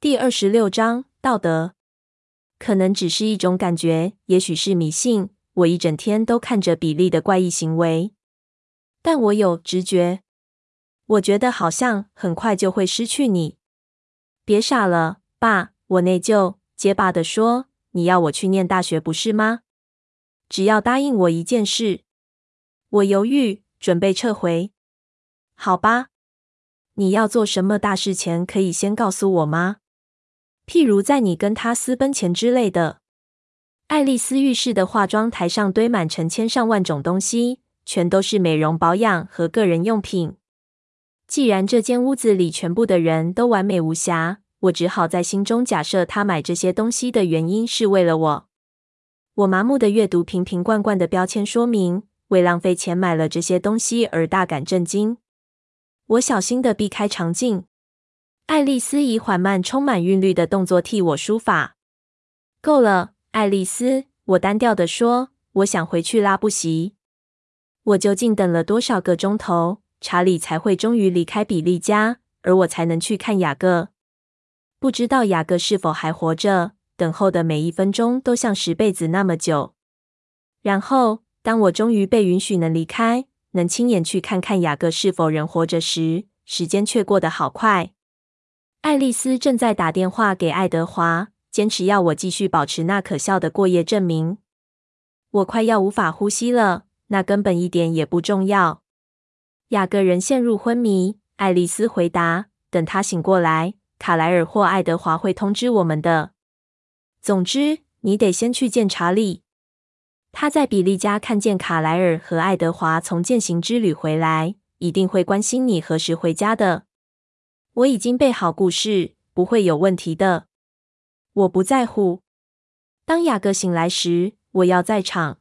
第二十六章道德，可能只是一种感觉，也许是迷信。我一整天都看着比利的怪异行为，但我有直觉，我觉得好像很快就会失去你。别傻了，爸！我内疚，结巴地说：“你要我去念大学，不是吗？只要答应我一件事。”我犹豫，准备撤回。好吧，你要做什么大事前，可以先告诉我吗？譬如在你跟他私奔前之类的。爱丽丝浴室的化妆台上堆满成千上万种东西，全都是美容保养和个人用品。既然这间屋子里全部的人都完美无瑕，我只好在心中假设他买这些东西的原因是为了我。我麻木的阅读瓶瓶罐罐的标签说明，为浪费钱买了这些东西而大感震惊。我小心的避开场景。爱丽丝以缓慢、充满韵律的动作替我梳发。够了，爱丽丝，我单调地说，我想回去拉布席。我究竟等了多少个钟头，查理才会终于离开比利家，而我才能去看雅各？不知道雅各是否还活着。等候的每一分钟都像十辈子那么久。然后，当我终于被允许能离开，能亲眼去看看雅各是否仍活着时，时间却过得好快。爱丽丝正在打电话给爱德华，坚持要我继续保持那可笑的过夜证明。我快要无法呼吸了，那根本一点也不重要。雅各人陷入昏迷。爱丽丝回答：“等他醒过来，卡莱尔或爱德华会通知我们的。总之，你得先去见查理。他在比利家看见卡莱尔和爱德华从践行之旅回来，一定会关心你何时回家的。”我已经备好故事，不会有问题的。我不在乎。当雅各醒来时，我要在场。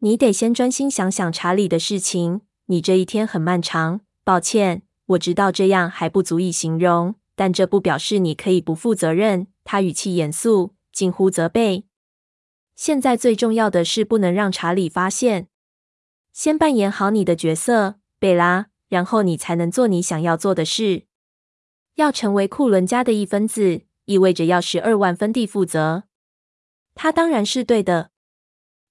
你得先专心想想查理的事情。你这一天很漫长。抱歉，我知道这样还不足以形容，但这不表示你可以不负责任。他语气严肃，近乎责备。现在最重要的是不能让查理发现。先扮演好你的角色，贝拉，然后你才能做你想要做的事。要成为库伦家的一分子，意味着要十二万分地负责。他当然是对的。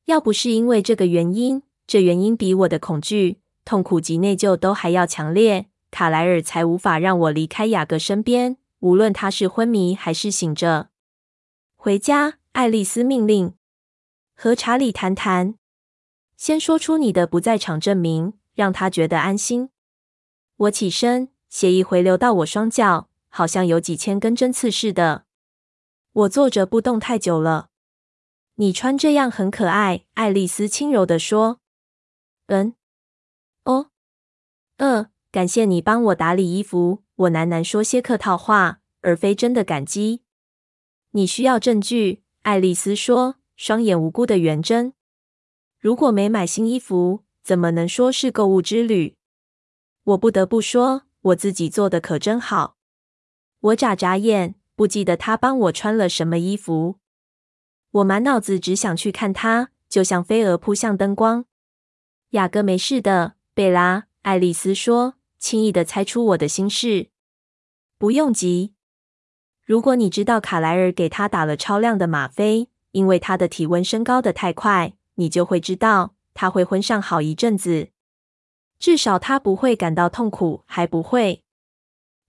要不是因为这个原因，这原因比我的恐惧、痛苦及内疚都还要强烈，卡莱尔才无法让我离开雅各身边，无论他是昏迷还是醒着。回家，爱丽丝命令。和查理谈谈。先说出你的不在场证明，让他觉得安心。我起身。血液回流到我双脚，好像有几千根针刺似的。我坐着不动太久了。你穿这样很可爱，爱丽丝轻柔地说。嗯，哦，呃，感谢你帮我打理衣服。我喃喃说些客套话，而非真的感激。你需要证据，爱丽丝说，双眼无辜的圆睁。如果没买新衣服，怎么能说是购物之旅？我不得不说。我自己做的可真好。我眨眨眼，不记得他帮我穿了什么衣服。我满脑子只想去看他，就像飞蛾扑向灯光。雅各没事的，贝拉。爱丽丝说，轻易的猜出我的心事。不用急。如果你知道卡莱尔给他打了超量的吗啡，因为他的体温升高的太快，你就会知道他会昏上好一阵子。至少他不会感到痛苦，还不会。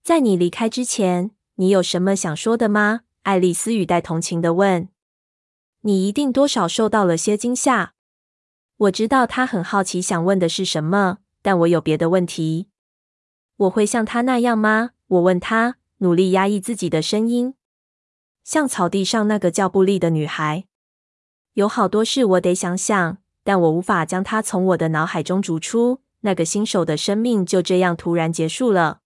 在你离开之前，你有什么想说的吗？爱丽丝语带同情的问。你一定多少受到了些惊吓。我知道他很好奇，想问的是什么，但我有别的问题。我会像他那样吗？我问他，努力压抑自己的声音，像草地上那个叫布利的女孩。有好多事我得想想，但我无法将它从我的脑海中逐出。那个新手的生命就这样突然结束了。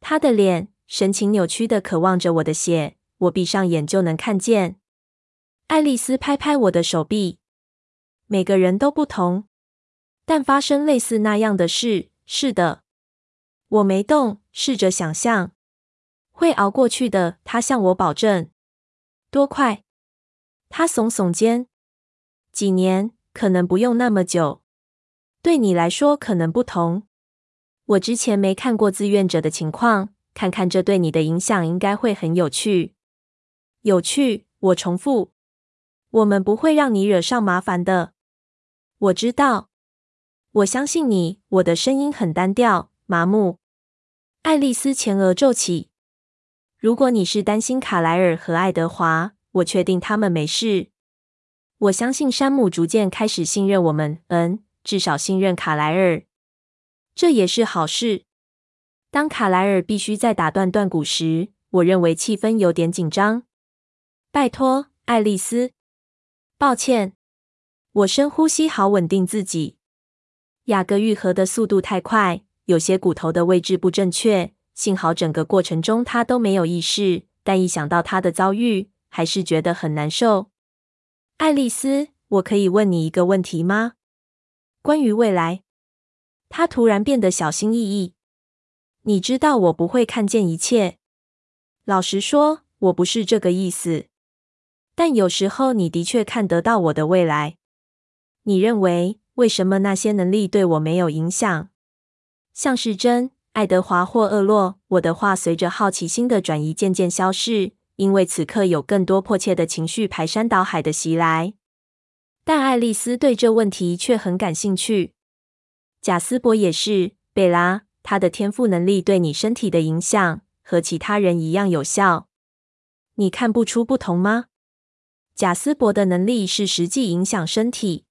他的脸神情扭曲的渴望着我的血，我闭上眼就能看见。爱丽丝拍拍我的手臂。每个人都不同，但发生类似那样的事。是的，我没动，试着想象会熬过去的。他向我保证。多快？他耸耸肩。几年，可能不用那么久。对你来说可能不同。我之前没看过自愿者的情况，看看这对你的影响应该会很有趣。有趣，我重复。我们不会让你惹上麻烦的。我知道。我相信你。我的声音很单调、麻木。爱丽丝前额皱起。如果你是担心卡莱尔和爱德华，我确定他们没事。我相信山姆逐渐开始信任我们。嗯，至少信任卡莱尔。这也是好事。当卡莱尔必须再打断断骨时，我认为气氛有点紧张。拜托，爱丽丝。抱歉。我深呼吸，好稳定自己。雅各愈合的速度太快，有些骨头的位置不正确。幸好整个过程中他都没有意识，但一想到他的遭遇，还是觉得很难受。爱丽丝，我可以问你一个问题吗？关于未来。他突然变得小心翼翼。你知道我不会看见一切。老实说，我不是这个意思。但有时候你的确看得到我的未来。你认为？为什么那些能力对我没有影响？像是真爱德华或厄洛，我的话随着好奇心的转移渐渐消逝，因为此刻有更多迫切的情绪排山倒海的袭来。但爱丽丝对这问题却很感兴趣。贾斯伯也是，贝拉，他的天赋能力对你身体的影响和其他人一样有效。你看不出不同吗？贾斯伯的能力是实际影响身体。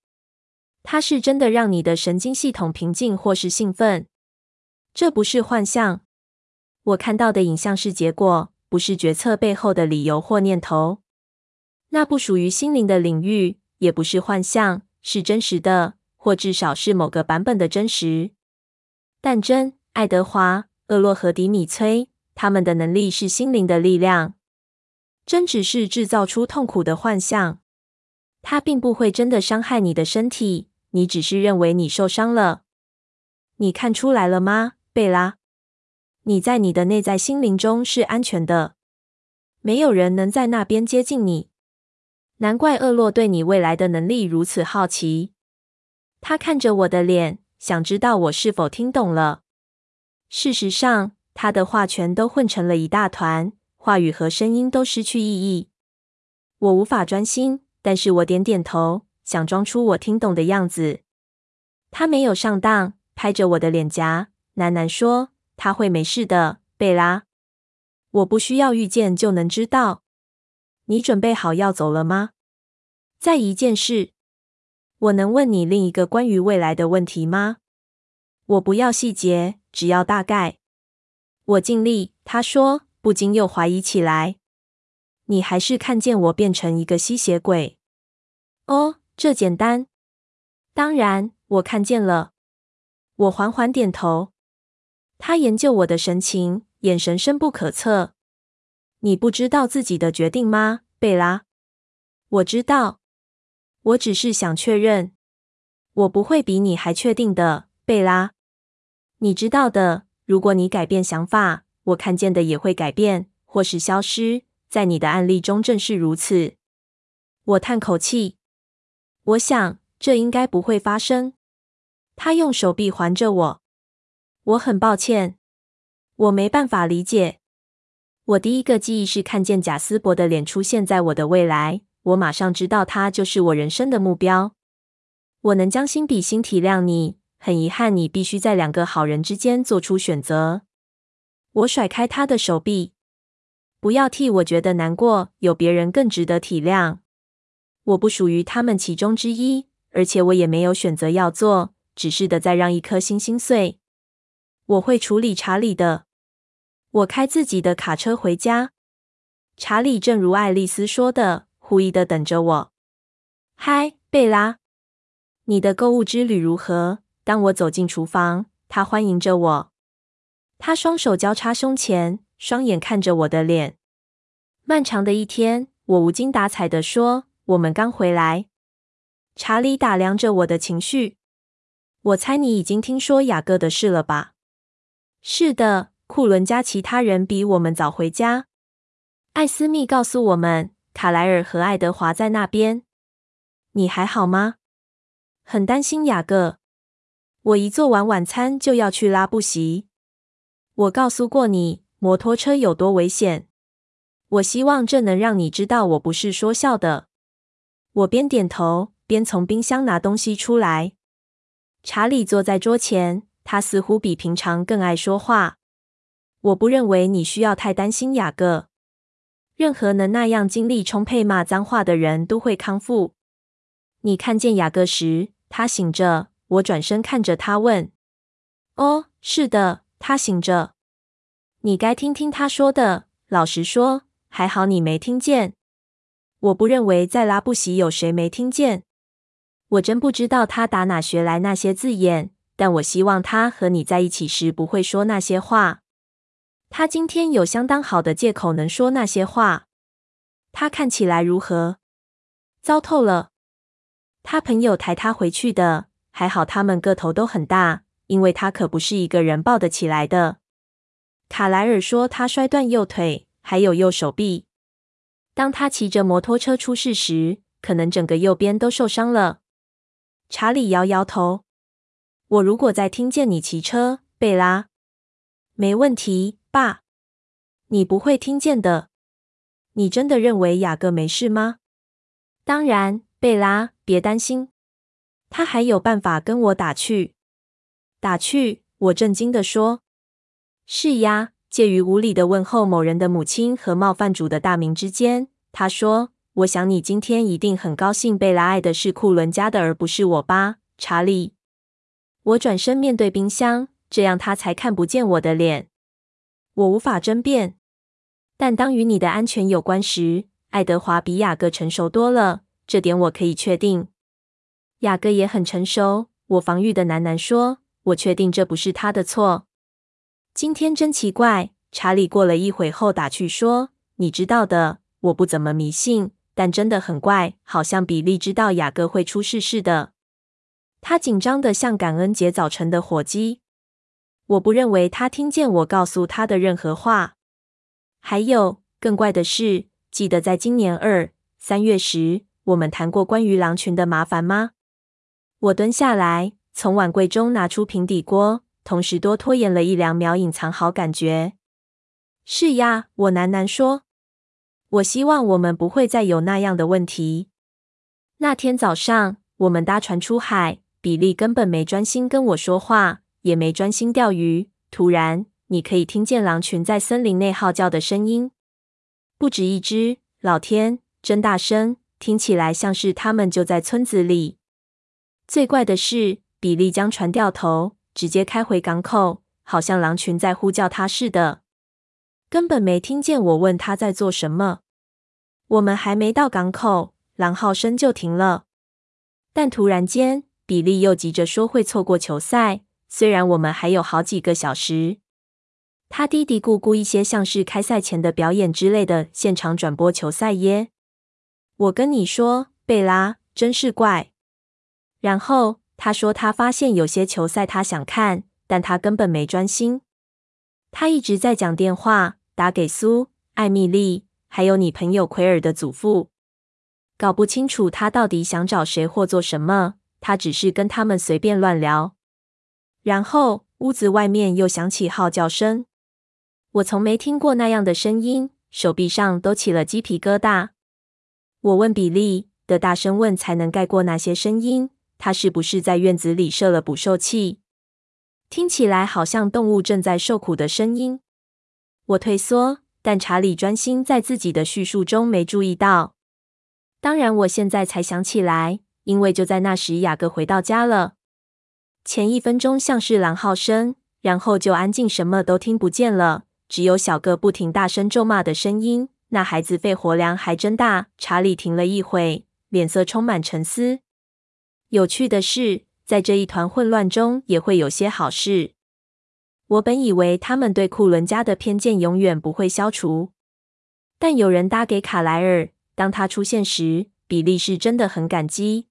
它是真的让你的神经系统平静或是兴奋，这不是幻象。我看到的影像是结果，不是决策背后的理由或念头。那不属于心灵的领域，也不是幻象，是真实的，或至少是某个版本的真实。但真爱德华、厄洛和迪米崔，他们的能力是心灵的力量。真只是制造出痛苦的幻象，它并不会真的伤害你的身体。你只是认为你受伤了，你看出来了吗，贝拉？你在你的内在心灵中是安全的，没有人能在那边接近你。难怪厄洛对你未来的能力如此好奇。他看着我的脸，想知道我是否听懂了。事实上，他的话全都混成了一大团，话语和声音都失去意义。我无法专心，但是我点点头。想装出我听懂的样子，他没有上当，拍着我的脸颊，喃喃说：“他会没事的，贝拉。我不需要遇见就能知道。你准备好要走了吗？再一件事，我能问你另一个关于未来的问题吗？我不要细节，只要大概。我尽力。”他说，不禁又怀疑起来：“你还是看见我变成一个吸血鬼？”哦。这简单，当然我看见了。我缓缓点头。他研究我的神情，眼神深不可测。你不知道自己的决定吗，贝拉？我知道，我只是想确认。我不会比你还确定的，贝拉。你知道的，如果你改变想法，我看见的也会改变，或是消失。在你的案例中正是如此。我叹口气。我想，这应该不会发生。他用手臂环着我。我很抱歉，我没办法理解。我第一个记忆是看见贾斯伯的脸出现在我的未来，我马上知道他就是我人生的目标。我能将心比心体谅你，很遗憾你必须在两个好人之间做出选择。我甩开他的手臂，不要替我觉得难过，有别人更值得体谅。我不属于他们其中之一，而且我也没有选择要做，只是的在让一颗心心碎。我会处理查理的。我开自己的卡车回家。查理正如爱丽丝说的，狐疑的等着我。嗨，贝拉，你的购物之旅如何？当我走进厨房，他欢迎着我。他双手交叉胸前，双眼看着我的脸。漫长的一天，我无精打采地说。我们刚回来。查理打量着我的情绪。我猜你已经听说雅各的事了吧？是的，库伦家其他人比我们早回家。艾斯密告诉我们，卡莱尔和爱德华在那边。你还好吗？很担心雅各。我一做完晚餐就要去拉布席。我告诉过你，摩托车有多危险。我希望这能让你知道我不是说笑的。我边点头边从冰箱拿东西出来。查理坐在桌前，他似乎比平常更爱说话。我不认为你需要太担心雅各。任何能那样精力充沛骂脏话的人都会康复。你看见雅各时，他醒着。我转身看着他问：“哦，是的，他醒着。你该听听他说的。老实说，还好你没听见。我不认为在拉布席有谁没听见。我真不知道他打哪学来那些字眼，但我希望他和你在一起时不会说那些话。他今天有相当好的借口能说那些话。他看起来如何？糟透了。他朋友抬他回去的。”还好他们个头都很大，因为他可不是一个人抱得起来的。卡莱尔说他摔断右腿，还有右手臂。当他骑着摩托车出事时，可能整个右边都受伤了。查理摇摇头。我如果再听见你骑车，贝拉，没问题，爸。你不会听见的。你真的认为雅各没事吗？当然，贝拉，别担心。他还有办法跟我打趣，打趣。我震惊地说：“是呀。”介于无礼的问候某人的母亲和冒犯主的大名之间，他说：“我想你今天一定很高兴，贝拉爱的是库伦家的，而不是我吧，查理。”我转身面对冰箱，这样他才看不见我的脸。我无法争辩，但当与你的安全有关时，爱德华比雅各成熟多了，这点我可以确定。雅各也很成熟，我防御的喃喃说：“我确定这不是他的错。”今天真奇怪，查理过了一会后打趣说：“你知道的，我不怎么迷信，但真的很怪，好像比利知道雅各会出事似的。他紧张的像感恩节早晨的火鸡。我不认为他听见我告诉他的任何话。还有更怪的是，记得在今年二三月时，我们谈过关于狼群的麻烦吗？”我蹲下来，从碗柜中拿出平底锅，同时多拖延了一两秒，隐藏好感觉。是呀，我喃喃说：“我希望我们不会再有那样的问题。”那天早上，我们搭船出海，比利根本没专心跟我说话，也没专心钓鱼。突然，你可以听见狼群在森林内号叫的声音，不止一只。老天，真大声，听起来像是他们就在村子里。最怪的是，比利将船掉头，直接开回港口，好像狼群在呼叫他似的，根本没听见我问他在做什么。我们还没到港口，狼号声就停了。但突然间，比利又急着说会错过球赛，虽然我们还有好几个小时。他嘀嘀咕咕一些像是开赛前的表演之类的现场转播球赛耶。我跟你说，贝拉，真是怪。然后他说，他发现有些球赛他想看，但他根本没专心。他一直在讲电话，打给苏、艾米丽，还有你朋友奎尔的祖父，搞不清楚他到底想找谁或做什么。他只是跟他们随便乱聊。然后屋子外面又响起号叫声，我从没听过那样的声音，手臂上都起了鸡皮疙瘩。我问比利的大声问才能盖过那些声音。他是不是在院子里设了捕兽器？听起来好像动物正在受苦的声音。我退缩，但查理专心在自己的叙述中，没注意到。当然，我现在才想起来，因为就在那时，雅各回到家了。前一分钟像是狼嚎声，然后就安静，什么都听不见了，只有小个不停大声咒骂的声音。那孩子肺活量还真大。查理停了一会，脸色充满沉思。有趣的是，在这一团混乱中，也会有些好事。我本以为他们对库伦家的偏见永远不会消除，但有人搭给卡莱尔，当他出现时，比利是真的很感激。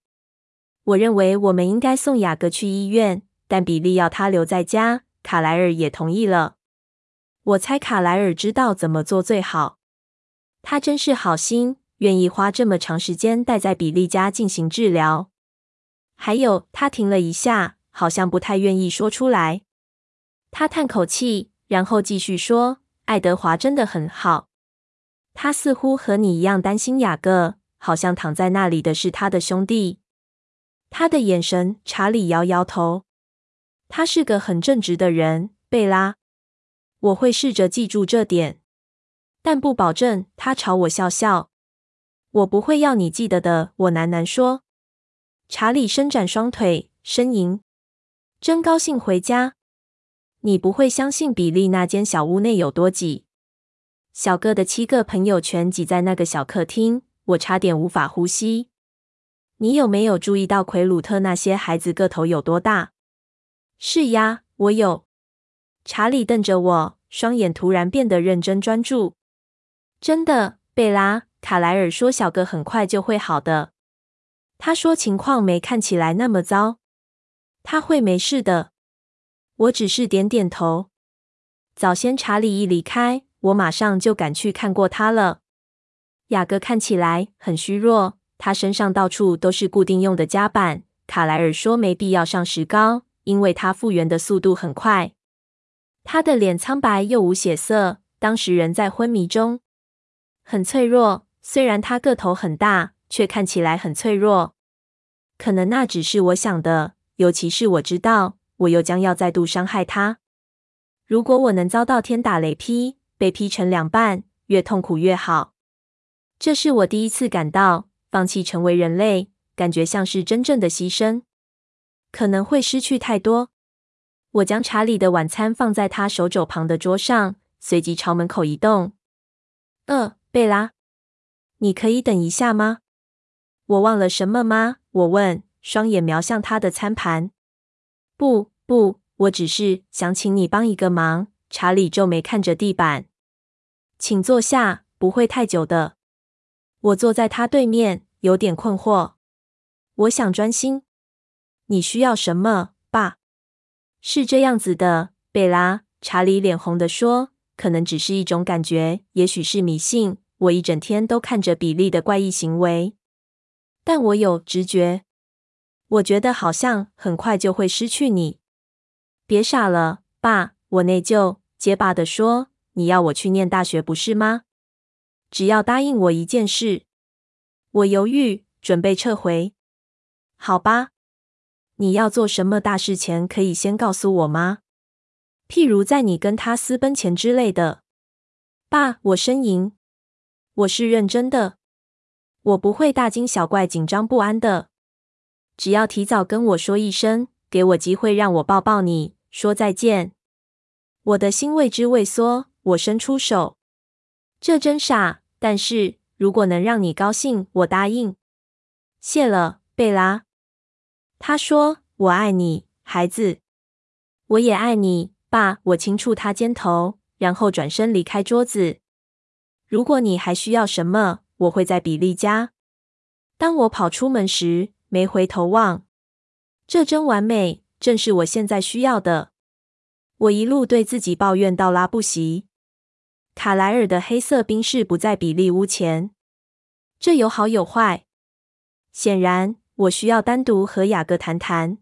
我认为我们应该送雅各去医院，但比利要他留在家，卡莱尔也同意了。我猜卡莱尔知道怎么做最好。他真是好心，愿意花这么长时间待在比利家进行治疗。还有，他停了一下，好像不太愿意说出来。他叹口气，然后继续说：“爱德华真的很好。他似乎和你一样担心雅各，好像躺在那里的是他的兄弟。他的眼神，查理摇摇头。他是个很正直的人，贝拉。我会试着记住这点，但不保证。他朝我笑笑。我不会要你记得的，我喃喃说。查理伸展双腿，呻吟。真高兴回家。你不会相信比利那间小屋内有多挤。小哥的七个朋友全挤在那个小客厅，我差点无法呼吸。你有没有注意到奎鲁特那些孩子个头有多大？是呀，我有。查理瞪着我，双眼突然变得认真专注。真的，贝拉，卡莱尔说小哥很快就会好的。他说情况没看起来那么糟。他会没事的。我只是点点头。早先查理一离开，我马上就赶去看过他了。雅各看起来很虚弱，他身上到处都是固定用的夹板。卡莱尔说没必要上石膏，因为他复原的速度很快。他的脸苍白又无血色，当时人在昏迷中，很脆弱。虽然他个头很大，却看起来很脆弱。可能那只是我想的。尤其是我知道，我又将要再度伤害他。如果我能遭到天打雷劈，被劈成两半，越痛苦越好。这是我第一次感到放弃成为人类，感觉像是真正的牺牲，可能会失去太多。我将查理的晚餐放在他手肘旁的桌上，随即朝门口移动。呃，贝拉，你可以等一下吗？我忘了什么吗？我问。双眼瞄向他的餐盘。不，不，我只是想请你帮一个忙。查理皱眉看着地板。请坐下，不会太久的。我坐在他对面，有点困惑。我想专心。你需要什么，爸？是这样子的，贝拉。查理脸红地说：“可能只是一种感觉，也许是迷信。我一整天都看着比利的怪异行为，但我有直觉。”我觉得好像很快就会失去你。别傻了，爸！我内疚，结巴地说：“你要我去念大学，不是吗？只要答应我一件事。”我犹豫，准备撤回。好吧，你要做什么大事前可以先告诉我吗？譬如在你跟他私奔前之类的。爸，我呻吟。我是认真的。我不会大惊小怪、紧张不安的。只要提早跟我说一声，给我机会让我抱抱你，说再见。我的心为之畏缩，我伸出手。这真傻，但是如果能让你高兴，我答应。谢了，贝拉。他说：“我爱你，孩子。我也爱你，爸。”我轻触他肩头，然后转身离开桌子。如果你还需要什么，我会在比利家。当我跑出门时，没回头望，这真完美，正是我现在需要的。我一路对自己抱怨到拉不习。卡莱尔的黑色宾士不在比利屋前，这有好有坏。显然，我需要单独和雅各谈谈，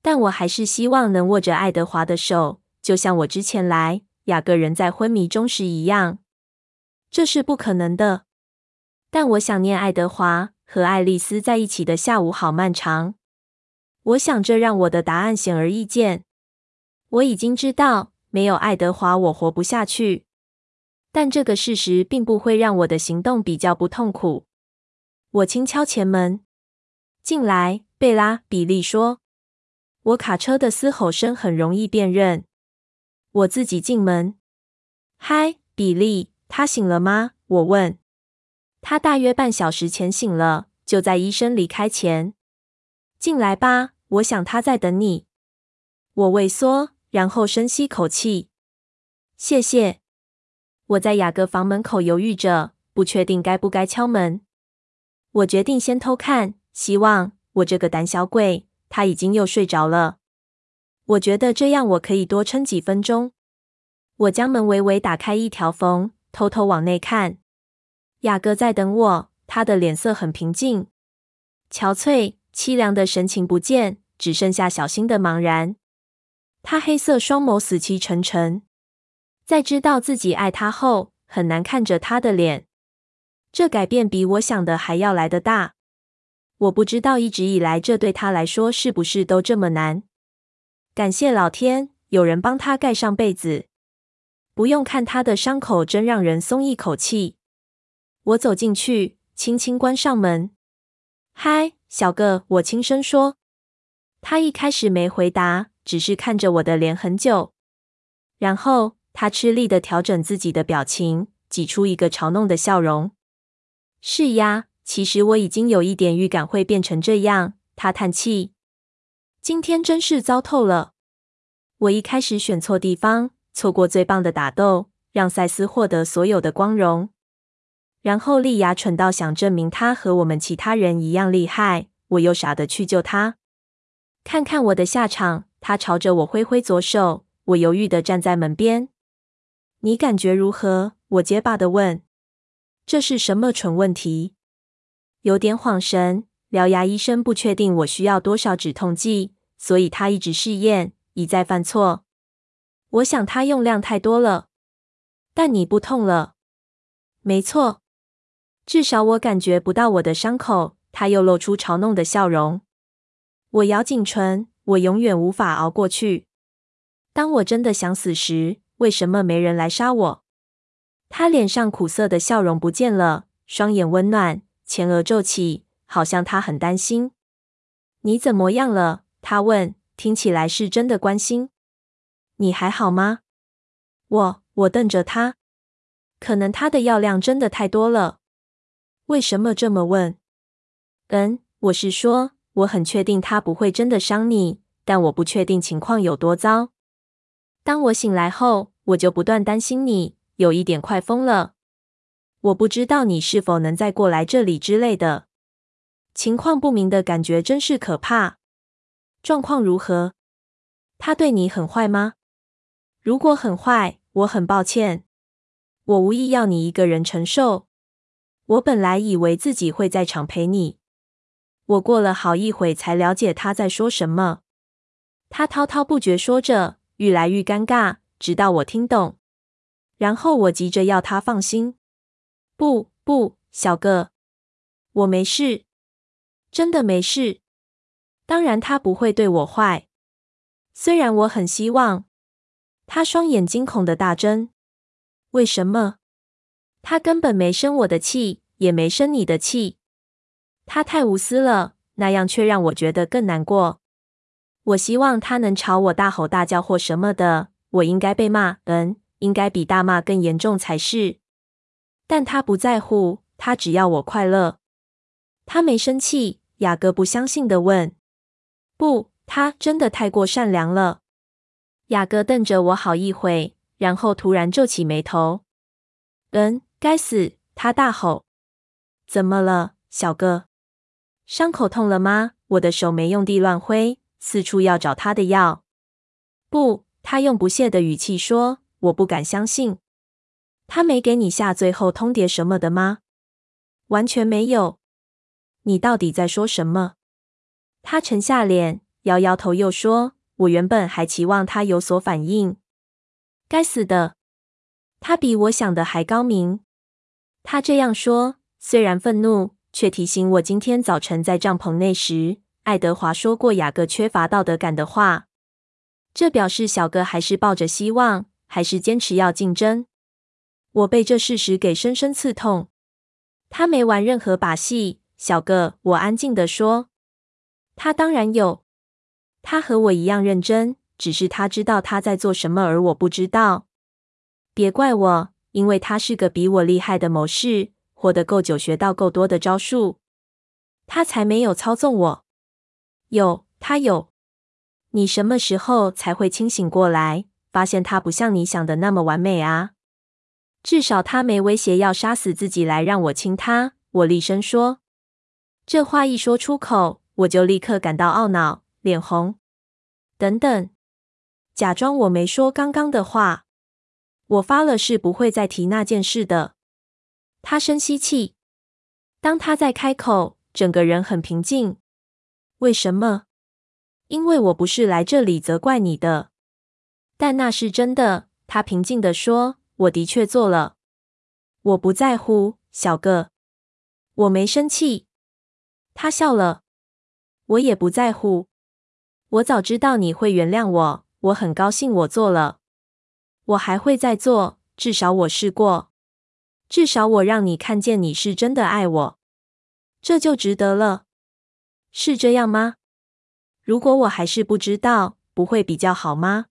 但我还是希望能握着爱德华的手，就像我之前来雅各人在昏迷中时一样。这是不可能的，但我想念爱德华。和爱丽丝在一起的下午好漫长。我想这让我的答案显而易见。我已经知道，没有爱德华，我活不下去。但这个事实并不会让我的行动比较不痛苦。我轻敲前门，进来，贝拉。比利说：“我卡车的嘶吼声很容易辨认。”我自己进门。嗨，比利，他醒了吗？我问。他大约半小时前醒了，就在医生离开前。进来吧，我想他在等你。我畏缩，然后深吸口气。谢谢。我在雅各房门口犹豫着，不确定该不该敲门。我决定先偷看，希望我这个胆小鬼，他已经又睡着了。我觉得这样我可以多撑几分钟。我将门微微打开一条缝，偷偷往内看。雅各在等我，他的脸色很平静，憔悴、凄凉的神情不见，只剩下小心的茫然。他黑色双眸死气沉沉。在知道自己爱他后，很难看着他的脸。这改变比我想的还要来得大。我不知道一直以来这对他来说是不是都这么难。感谢老天，有人帮他盖上被子，不用看他的伤口，真让人松一口气。我走进去，轻轻关上门。嗨，小个，我轻声说。他一开始没回答，只是看着我的脸很久。然后他吃力地调整自己的表情，挤出一个嘲弄的笑容。是呀，其实我已经有一点预感会变成这样。他叹气。今天真是糟透了。我一开始选错地方，错过最棒的打斗，让赛斯获得所有的光荣。然后莉亚蠢到想证明她和我们其他人一样厉害，我又傻得去救她。看看我的下场，他朝着我挥挥左手。我犹豫地站在门边。你感觉如何？我结巴的问。这是什么蠢问题？有点恍神。獠牙医生不确定我需要多少止痛剂，所以他一直试验，一再犯错。我想他用量太多了。但你不痛了？没错，至少我感觉不到我的伤口。他又露出嘲弄的笑容。我咬紧唇，我永远无法熬过去。当我真的想死时，为什么没人来杀我？他脸上苦涩的笑容不见了，双眼温暖，前额皱起，好像他很担心。你怎么样了？他问，听起来是真的关心。你还好吗？我我瞪着他，可能他的药量真的太多了。为什么这么问？嗯，我是说，我很确定他不会真的伤你，但我不确定情况有多糟。当我醒来后，我就不断担心你。有一点快疯了，我不知道你是否能再过来这里之类的。情况不明的感觉真是可怕。状况如何？他对你很坏吗？如果很坏，我很抱歉。我无意要你一个人承受。我本来以为自己会在场陪你。我过了好一会才了解他在说什么。他滔滔不绝说着，愈来愈尴尬，直到我听懂。然后我急着要他放心。不，不，小个，我没事，真的没事。当然他不会对我坏，虽然我很希望。他双眼惊恐的大睁。为什么？他根本没生我的气，也没生你的气。他太无私了，那样却让我觉得更难过。我希望他能朝我大吼大叫或什么的，我应该被骂。嗯。应该比大骂更严重才是，但他不在乎，他只要我快乐。他没生气，雅各不相信地问：“不，他真的太过善良了。”雅各瞪着我好一会，然后突然皱起眉头。“嗯，该死！”他大吼。“怎么了，小哥？伤口痛了吗？”我的手没用地乱挥，四处要找他的药。“不。”他用不屑的语气说。我不敢相信，他没给你下最后通牒什么的吗？完全没有。你到底在说什么？他沉下脸，摇摇头，又说：“我原本还期望他有所反应。”该死的，他比我想的还高明。他这样说，虽然愤怒，却提醒我今天早晨在帐篷内时，爱德华说过雅各缺乏道德感的话。这表示小哥还是抱着希望。还是坚持要竞争。我被这事实给深深刺痛。他没玩任何把戏，小哥。我安静地说。他当然有。他和我一样认真，只是他知道他在做什么，而我不知道。别怪我，因为他是个比我厉害的谋士，活得够久，学到够多的招数。他才没有操纵我。有，他有。你什么时候才会清醒过来？发现他不像你想的那么完美啊！至少他没威胁要杀死自己来让我亲他。我厉声说，这话一说出口，我就立刻感到懊恼，脸红。等等，假装我没说刚刚的话。我发了誓不会再提那件事的。他深吸气，当他再开口，整个人很平静。为什么？因为我不是来这里责怪你的。但那是真的，他平静地说：“我的确做了。我不在乎，小个。我没生气。”他笑了。我也不在乎。我早知道你会原谅我。我很高兴我做了。我还会再做。至少我试过。至少我让你看见你是真的爱我。这就值得了。是这样吗？如果我还是不知道，不会比较好吗？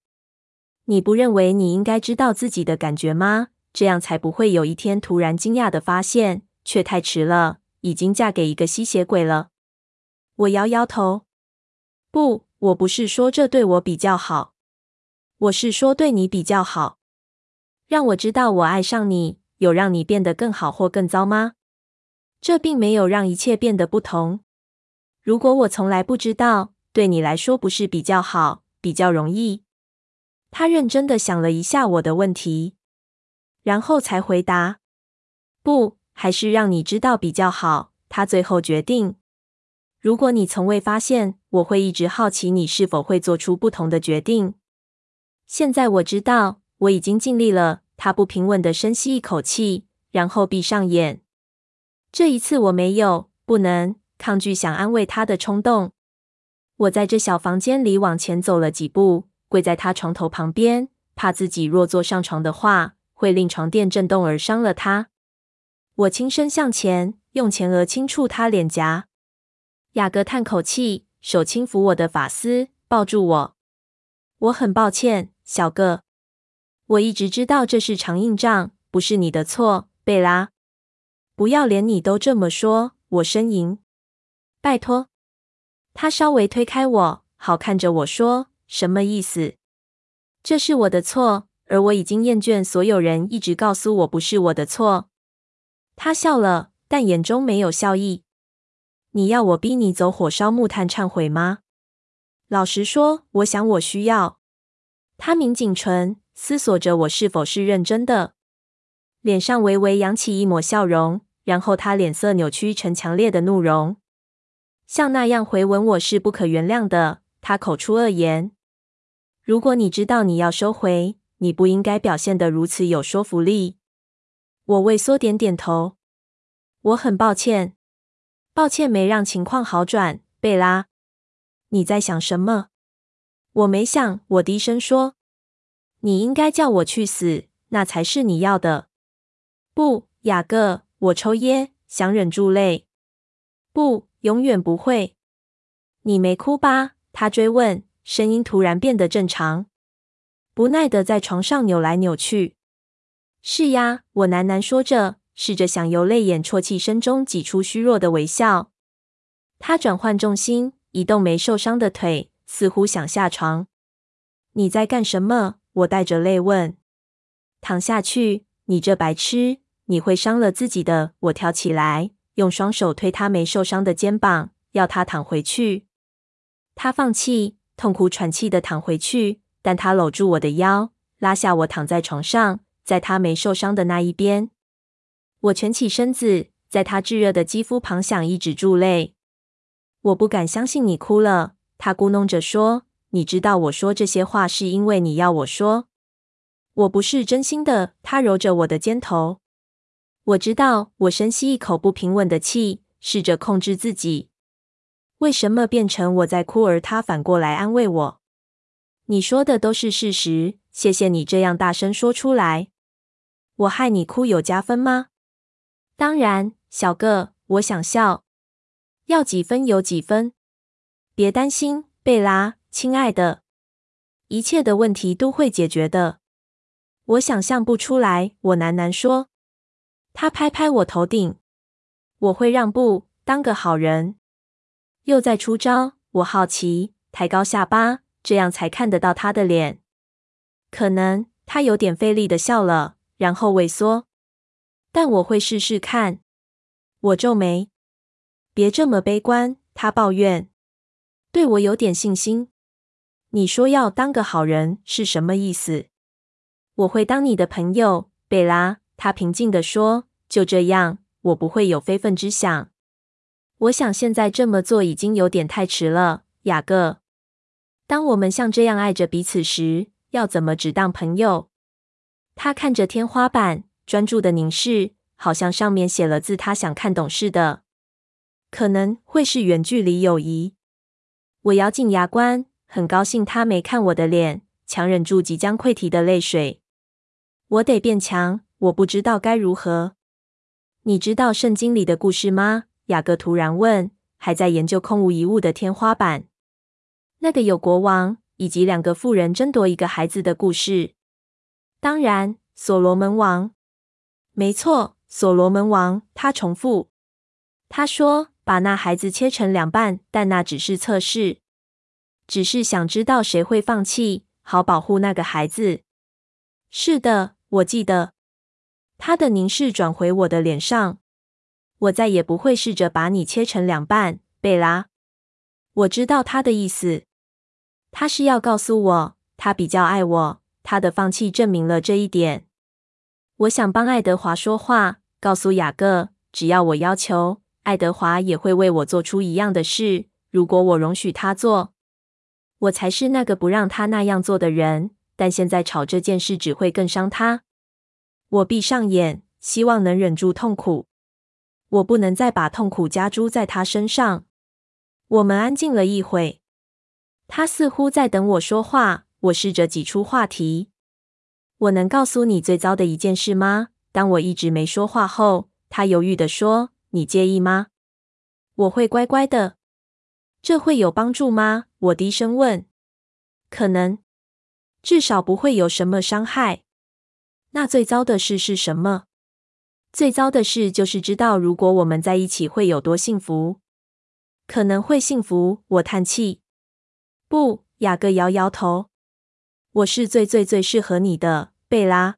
你不认为你应该知道自己的感觉吗？这样才不会有一天突然惊讶的发现，却太迟了，已经嫁给一个吸血鬼了。我摇摇头。不，我不是说这对我比较好，我是说对你比较好。让我知道我爱上你，有让你变得更好或更糟吗？这并没有让一切变得不同。如果我从来不知道，对你来说不是比较好，比较容易？他认真的想了一下我的问题，然后才回答：“不，还是让你知道比较好。”他最后决定：“如果你从未发现，我会一直好奇你是否会做出不同的决定。现在我知道，我已经尽力了。”他不平稳的深吸一口气，然后闭上眼。这一次我没有，不能抗拒想安慰他的冲动。我在这小房间里往前走了几步。跪在他床头旁边，怕自己若坐上床的话，会令床垫震动而伤了他。我轻声向前，用前额轻触他脸颊。雅各叹口气，手轻抚我的发丝，抱住我。我很抱歉，小个。我一直知道这是长硬仗，不是你的错，贝拉。不要连你都这么说，我呻吟。拜托。他稍微推开我，好看着我说。什么意思？这是我的错，而我已经厌倦所有人一直告诉我不是我的错。他笑了，但眼中没有笑意。你要我逼你走火烧木炭忏悔吗？老实说，我想我需要。他抿紧唇，思索着我是否是认真的，脸上微微扬起一抹笑容，然后他脸色扭曲成强烈的怒容。像那样回吻我是不可原谅的。他口出恶言。如果你知道你要收回，你不应该表现得如此有说服力。我畏缩点点头。我很抱歉，抱歉没让情况好转。贝拉，你在想什么？我没想。我低声说：“你应该叫我去死，那才是你要的。”不，雅各。我抽噎，想忍住泪。不，永远不会。你没哭吧？他追问。声音突然变得正常，不耐地在床上扭来扭去。是呀，我喃喃说着，试着想由泪眼啜泣声中挤出虚弱的微笑。他转换重心，移动没受伤的腿，似乎想下床。你在干什么？我带着泪问。躺下去，你这白痴，你会伤了自己的。我跳起来，用双手推他没受伤的肩膀，要他躺回去。他放弃。痛苦喘气的躺回去，但他搂住我的腰，拉下我躺在床上，在他没受伤的那一边。我蜷起身子，在他炙热的肌肤旁想抑制住泪。我不敢相信你哭了，他咕哝着说：“你知道我说这些话是因为你要我说，我不是真心的。”他揉着我的肩头。我知道，我深吸一口不平稳的气，试着控制自己。为什么变成我在哭，而他反过来安慰我？你说的都是事实，谢谢你这样大声说出来。我害你哭有加分吗？当然，小个，我想笑。要几分有几分。别担心，贝拉，亲爱的，一切的问题都会解决的。我想象不出来，我喃喃说。他拍拍我头顶。我会让步，当个好人。又在出招，我好奇，抬高下巴，这样才看得到他的脸。可能他有点费力的笑了，然后萎缩。但我会试试看。我皱眉，别这么悲观。他抱怨，对我有点信心。你说要当个好人是什么意思？我会当你的朋友，贝拉。他平静地说，就这样，我不会有非分之想。我想现在这么做已经有点太迟了，雅各。当我们像这样爱着彼此时，要怎么只当朋友？他看着天花板，专注的凝视，好像上面写了字，他想看懂似的。可能会是远距离友谊。我咬紧牙关，很高兴他没看我的脸，强忍住即将溃堤的泪水。我得变强，我不知道该如何。你知道圣经里的故事吗？雅各突然问，还在研究空无一物的天花板。那个有国王以及两个妇人争夺一个孩子的故事。当然，所罗门王。没错，所罗门王。他重复。他说：“把那孩子切成两半，但那只是测试，只是想知道谁会放弃，好保护那个孩子。”是的，我记得。他的凝视转回我的脸上。我再也不会试着把你切成两半，贝拉。我知道他的意思。他是要告诉我，他比较爱我。他的放弃证明了这一点。我想帮爱德华说话，告诉雅各，只要我要求，爱德华也会为我做出一样的事。如果我容许他做，我才是那个不让他那样做的人。但现在吵这件事只会更伤他。我闭上眼，希望能忍住痛苦。我不能再把痛苦加诸在他身上。我们安静了一会，他似乎在等我说话。我试着挤出话题。我能告诉你最糟的一件事吗？当我一直没说话后，他犹豫地说：“你介意吗？”我会乖乖的。这会有帮助吗？我低声问。可能，至少不会有什么伤害。那最糟的事是什么？最糟的事就是知道，如果我们在一起会有多幸福。可能会幸福。我叹气。不，雅各摇摇头。我是最最最适合你的，贝拉。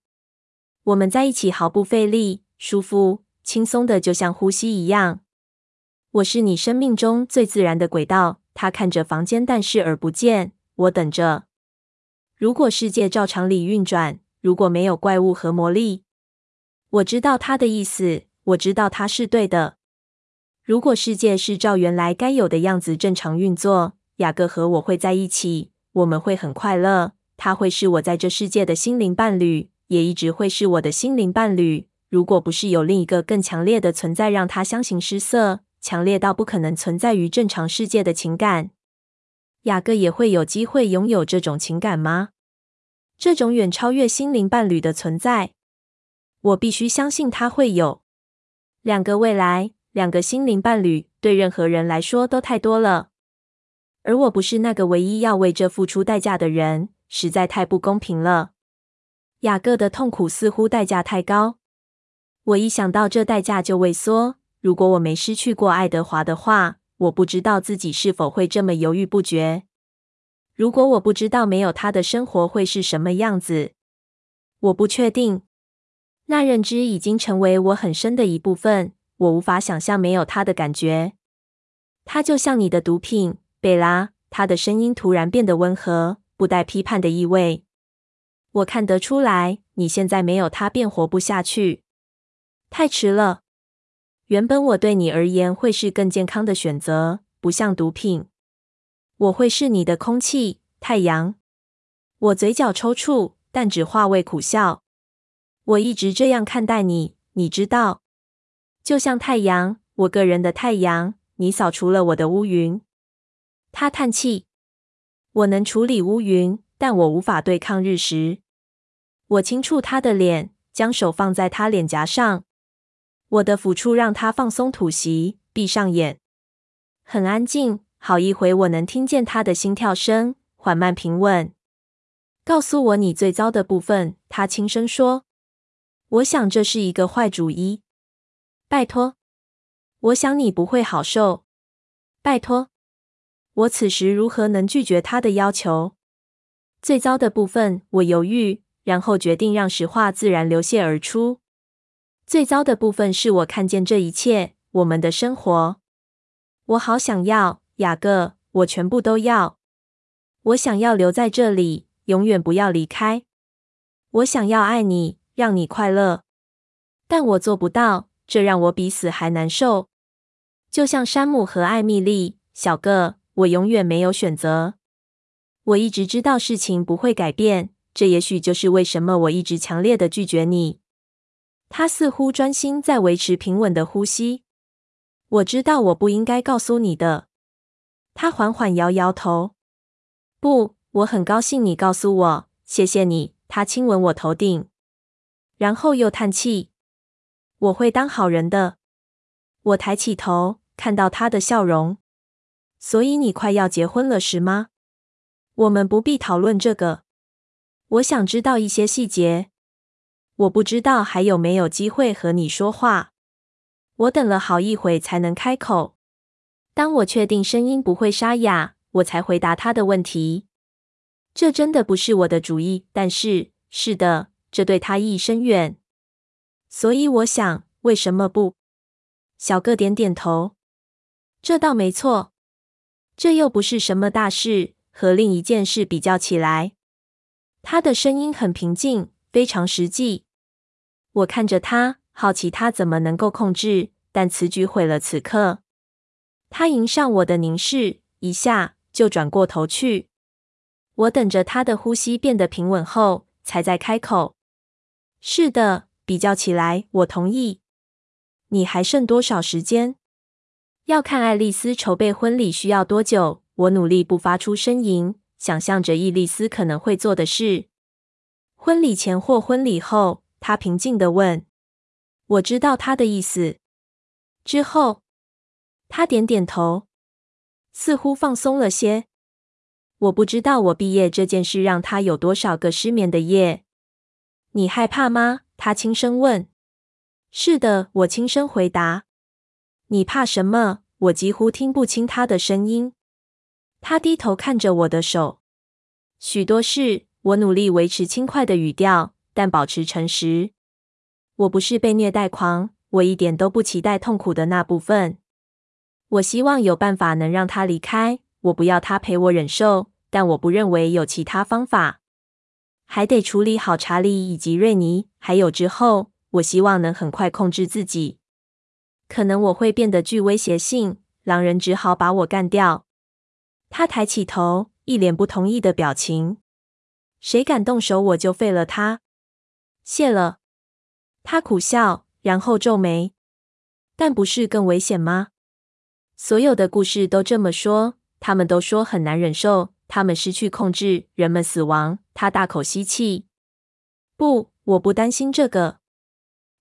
我们在一起毫不费力，舒服、轻松的，就像呼吸一样。我是你生命中最自然的轨道。他看着房间，但视而不见。我等着。如果世界照常理运转，如果没有怪物和魔力，我知道他的意思。我知道他是对的。如果世界是照原来该有的样子正常运作，雅各和我会在一起，我们会很快乐。他会是我在这世界的心灵伴侣，也一直会是我的心灵伴侣。如果不是有另一个更强烈的存在让他相形失色，强烈到不可能存在于正常世界的情感，雅各也会有机会拥有这种情感吗？这种远超越心灵伴侣的存在，我必须相信他会有。两个未来，两个心灵伴侣，对任何人来说都太多了，而我不是那个唯一要为这付出代价的人。实在太不公平了。雅各的痛苦似乎代价太高。我一想到这代价就畏缩。如果我没失去过爱德华的话，我不知道自己是否会这么犹豫不决。如果我不知道没有他的生活会是什么样子，我不确定。那认知已经成为我很深的一部分。我无法想象没有他的感觉。他就像你的毒品，贝拉。他的声音突然变得温和。不带批判的意味，我看得出来，你现在没有他便活不下去。太迟了。原本我对你而言会是更健康的选择，不像毒品。我会是你的空气，太阳。我嘴角抽搐，但只化为苦笑。我一直这样看待你，你知道，就像太阳，我个人的太阳。你扫除了我的乌云。他叹气。我能处理乌云，但我无法对抗日食。我轻触他的脸，将手放在他脸颊上。我的抚触让他放松吐息，闭上眼。很安静，好一回，我能听见他的心跳声，缓慢平稳。告诉我你最糟的部分，他轻声说。我想这是一个坏主意。拜托，我想你不会好受。拜托。我此时如何能拒绝他的要求？最糟的部分，我犹豫，然后决定让实话自然流泻而出。最糟的部分是我看见这一切，我们的生活。我好想要，雅各，我全部都要。我想要留在这里，永远不要离开。我想要爱你，让你快乐，但我做不到，这让我比死还难受。就像山姆和艾蜜莉，小个。我永远没有选择。我一直知道事情不会改变，这也许就是为什么我一直强烈的拒绝你。他似乎专心在维持平稳的呼吸。我知道我不应该告诉你的。他缓缓摇摇头。不，我很高兴你告诉我，谢谢你。他亲吻我头顶，然后又叹气。我会当好人的。我抬起头，看到他的笑容。所以你快要结婚了，是吗？我们不必讨论这个。我想知道一些细节。我不知道还有没有机会和你说话。我等了好一会才能开口。当我确定声音不会沙哑，我才回答他的问题。这真的不是我的主意，但是，是的，这对他意义深远。所以我想，为什么不？小个点点头。这倒没错。这又不是什么大事，和另一件事比较起来。他的声音很平静，非常实际。我看着他，好奇他怎么能够控制，但此举毁了此刻。他迎上我的凝视，一下就转过头去。我等着他的呼吸变得平稳后，才再开口。是的，比较起来，我同意。你还剩多少时间？要看爱丽丝筹备婚礼需要多久。我努力不发出呻吟，想象着伊丽丝可能会做的事。婚礼前或婚礼后？他平静地问。我知道他的意思。之后，他点点头，似乎放松了些。我不知道我毕业这件事让他有多少个失眠的夜。你害怕吗？他轻声问。是的，我轻声回答。你怕什么？我几乎听不清他的声音。他低头看着我的手。许多事。我努力维持轻快的语调，但保持诚实。我不是被虐待狂，我一点都不期待痛苦的那部分。我希望有办法能让他离开，我不要他陪我忍受，但我不认为有其他方法。还得处理好查理以及瑞尼，还有之后，我希望能很快控制自己。可能我会变得具威胁性，狼人只好把我干掉。他抬起头，一脸不同意的表情。谁敢动手，我就废了他。谢了。他苦笑，然后皱眉。但不是更危险吗？所有的故事都这么说，他们都说很难忍受，他们失去控制，人们死亡。他大口吸气。不，我不担心这个。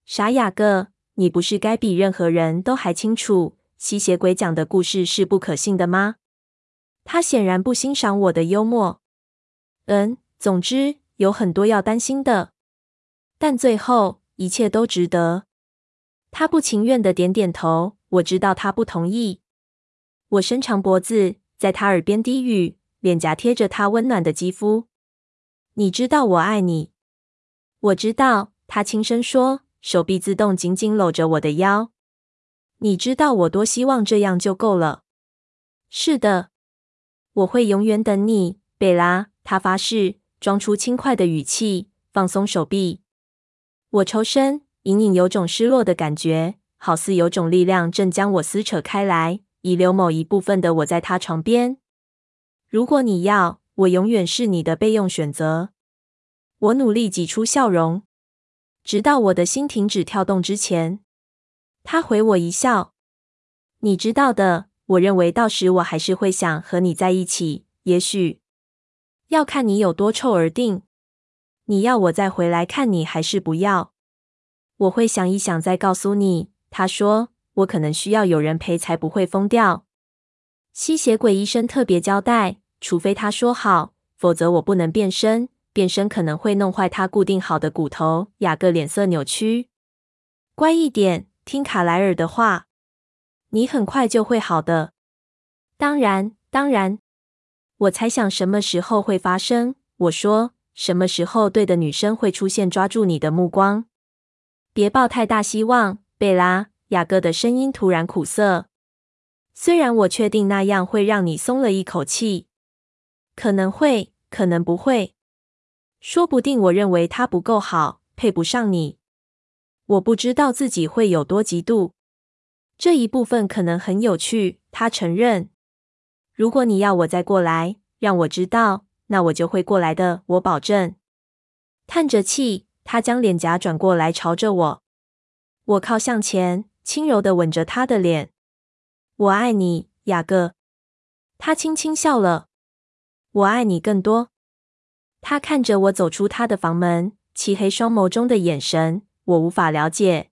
傻雅各，你不是该比任何人都还清楚，吸血鬼讲的故事是不可信的吗？他显然不欣赏我的幽默。嗯。总之，有很多要担心的，但最后一切都值得。他不情愿的点点头。我知道他不同意。我伸长脖子，在他耳边低语，脸颊贴着他温暖的肌肤。你知道我爱你。我知道，他轻声说，手臂自动紧紧搂着我的腰。你知道我多希望这样就够了。是的，我会永远等你，贝拉。他发誓。装出轻快的语气，放松手臂。我抽身，隐隐有种失落的感觉，好似有种力量正将我撕扯开来，遗留某一部分的我在他床边。如果你要，我永远是你的备用选择。我努力挤出笑容，直到我的心停止跳动之前。他回我一笑。你知道的，我认为到时我还是会想和你在一起，也许。要看你有多臭而定。你要我再回来看你，还是不要？我会想一想再告诉你。他说，我可能需要有人陪，才不会疯掉。吸血鬼医生特别交代，除非他说好，否则我不能变身。变身可能会弄坏他固定好的骨头。雅各脸色扭曲。乖一点，听卡莱尔的话。你很快就会好的。当然，当然。我猜想什么时候会发生。我说，什么时候对的女生会出现，抓住你的目光。别抱太大希望，贝拉。雅各的声音突然苦涩。虽然我确定那样会让你松了一口气，可能会，可能不会。说不定我认为他不够好，配不上你。我不知道自己会有多嫉妒。这一部分可能很有趣，他承认。如果你要我再过来，让我知道，那我就会过来的，我保证。叹着气，他将脸颊转过来朝着我。我靠向前，轻柔的吻着他的脸。我爱你，雅各。他轻轻笑了。我爱你更多。他看着我走出他的房门，漆黑双眸中的眼神，我无法了解。